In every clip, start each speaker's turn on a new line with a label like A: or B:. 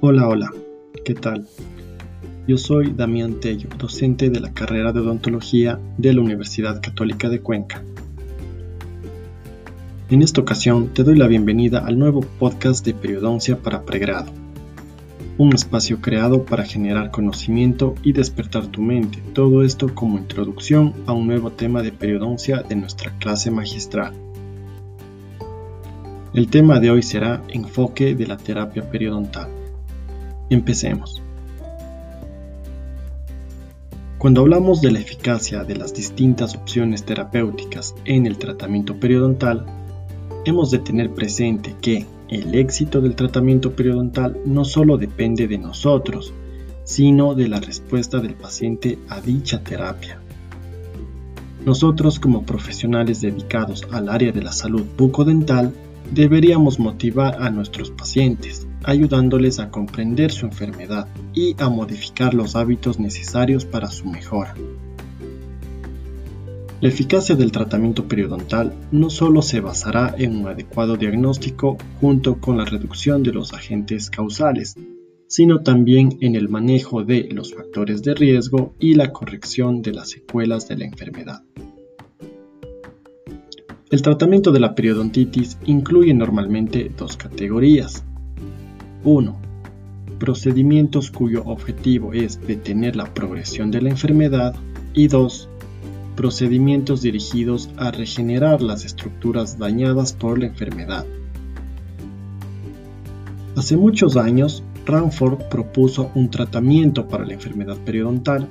A: Hola, hola, ¿qué tal? Yo soy Damián Tello, docente de la carrera de odontología de la Universidad Católica de Cuenca. En esta ocasión te doy la bienvenida al nuevo podcast de periodoncia para pregrado, un espacio creado para generar conocimiento y despertar tu mente, todo esto como introducción a un nuevo tema de periodoncia de nuestra clase magistral. El tema de hoy será enfoque de la terapia periodontal. Empecemos. Cuando hablamos de la eficacia de las distintas opciones terapéuticas en el tratamiento periodontal, hemos de tener presente que el éxito del tratamiento periodontal no solo depende de nosotros, sino de la respuesta del paciente a dicha terapia. Nosotros como profesionales dedicados al área de la salud bucodental deberíamos motivar a nuestros pacientes ayudándoles a comprender su enfermedad y a modificar los hábitos necesarios para su mejora. La eficacia del tratamiento periodontal no solo se basará en un adecuado diagnóstico junto con la reducción de los agentes causales, sino también en el manejo de los factores de riesgo y la corrección de las secuelas de la enfermedad. El tratamiento de la periodontitis incluye normalmente dos categorías, 1. Procedimientos cuyo objetivo es detener la progresión de la enfermedad. Y 2. Procedimientos dirigidos a regenerar las estructuras dañadas por la enfermedad. Hace muchos años, Ranford propuso un tratamiento para la enfermedad periodontal.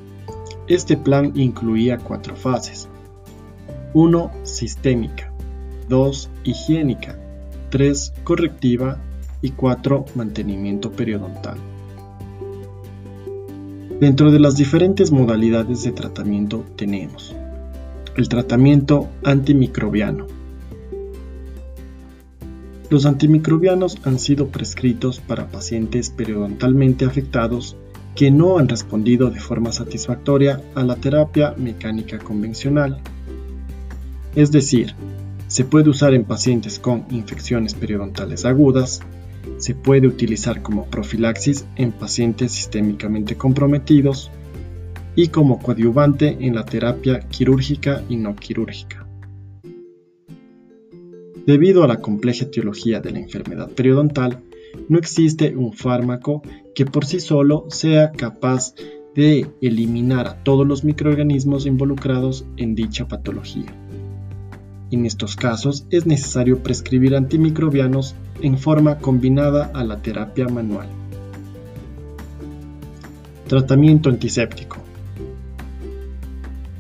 A: Este plan incluía cuatro fases. 1. Sistémica. 2. Higiénica. 3. Correctiva y 4. Mantenimiento periodontal. Dentro de las diferentes modalidades de tratamiento tenemos el tratamiento antimicrobiano. Los antimicrobianos han sido prescritos para pacientes periodontalmente afectados que no han respondido de forma satisfactoria a la terapia mecánica convencional. Es decir, se puede usar en pacientes con infecciones periodontales agudas, se puede utilizar como profilaxis en pacientes sistémicamente comprometidos y como coadyuvante en la terapia quirúrgica y no quirúrgica. Debido a la compleja etiología de la enfermedad periodontal, no existe un fármaco que por sí solo sea capaz de eliminar a todos los microorganismos involucrados en dicha patología. En estos casos es necesario prescribir antimicrobianos en forma combinada a la terapia manual. Tratamiento antiséptico.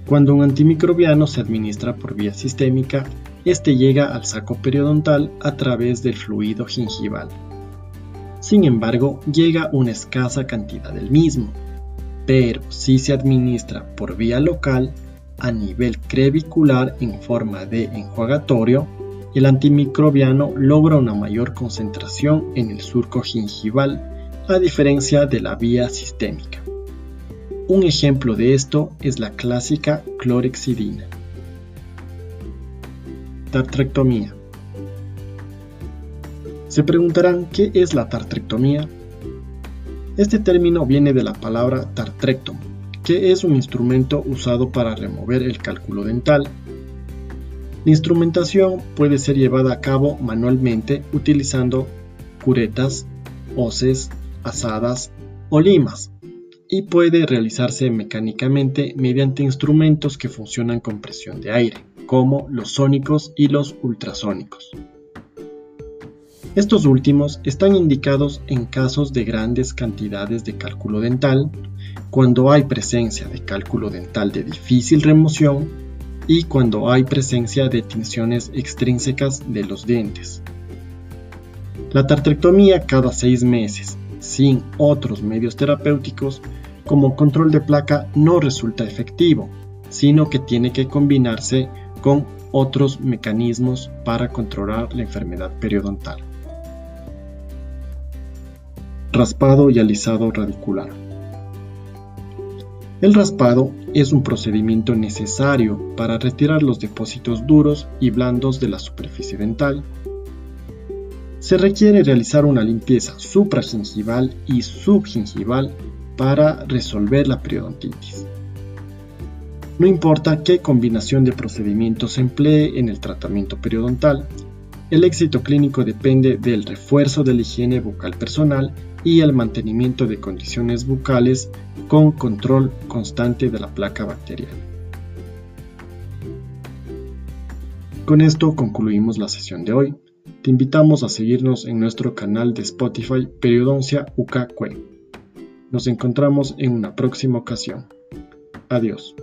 A: Cuando un antimicrobiano se administra por vía sistémica, este llega al saco periodontal a través del fluido gingival. Sin embargo, llega una escasa cantidad del mismo, pero si se administra por vía local, a nivel crevicular en forma de enjuagatorio, el antimicrobiano logra una mayor concentración en el surco gingival a diferencia de la vía sistémica. Un ejemplo de esto es la clásica clorexidina. Tartrectomía. Se preguntarán qué es la tartrectomía. Este término viene de la palabra tartrectum, que es un instrumento usado para remover el cálculo dental. La instrumentación puede ser llevada a cabo manualmente utilizando curetas, hoces, asadas o limas y puede realizarse mecánicamente mediante instrumentos que funcionan con presión de aire, como los sónicos y los ultrasónicos. Estos últimos están indicados en casos de grandes cantidades de cálculo dental, cuando hay presencia de cálculo dental de difícil remoción y cuando hay presencia de tinciones extrínsecas de los dientes. La tartrectomía cada seis meses, sin otros medios terapéuticos, como control de placa no resulta efectivo, sino que tiene que combinarse con otros mecanismos para controlar la enfermedad periodontal raspado y alisado radicular. El raspado es un procedimiento necesario para retirar los depósitos duros y blandos de la superficie dental. Se requiere realizar una limpieza supragingival y subgingival para resolver la periodontitis. No importa qué combinación de procedimientos se emplee en el tratamiento periodontal, el éxito clínico depende del refuerzo de la higiene bucal personal y el mantenimiento de condiciones bucales con control constante de la placa bacteriana. Con esto concluimos la sesión de hoy. Te invitamos a seguirnos en nuestro canal de Spotify Periodoncia UKQUE. Nos encontramos en una próxima ocasión. Adiós.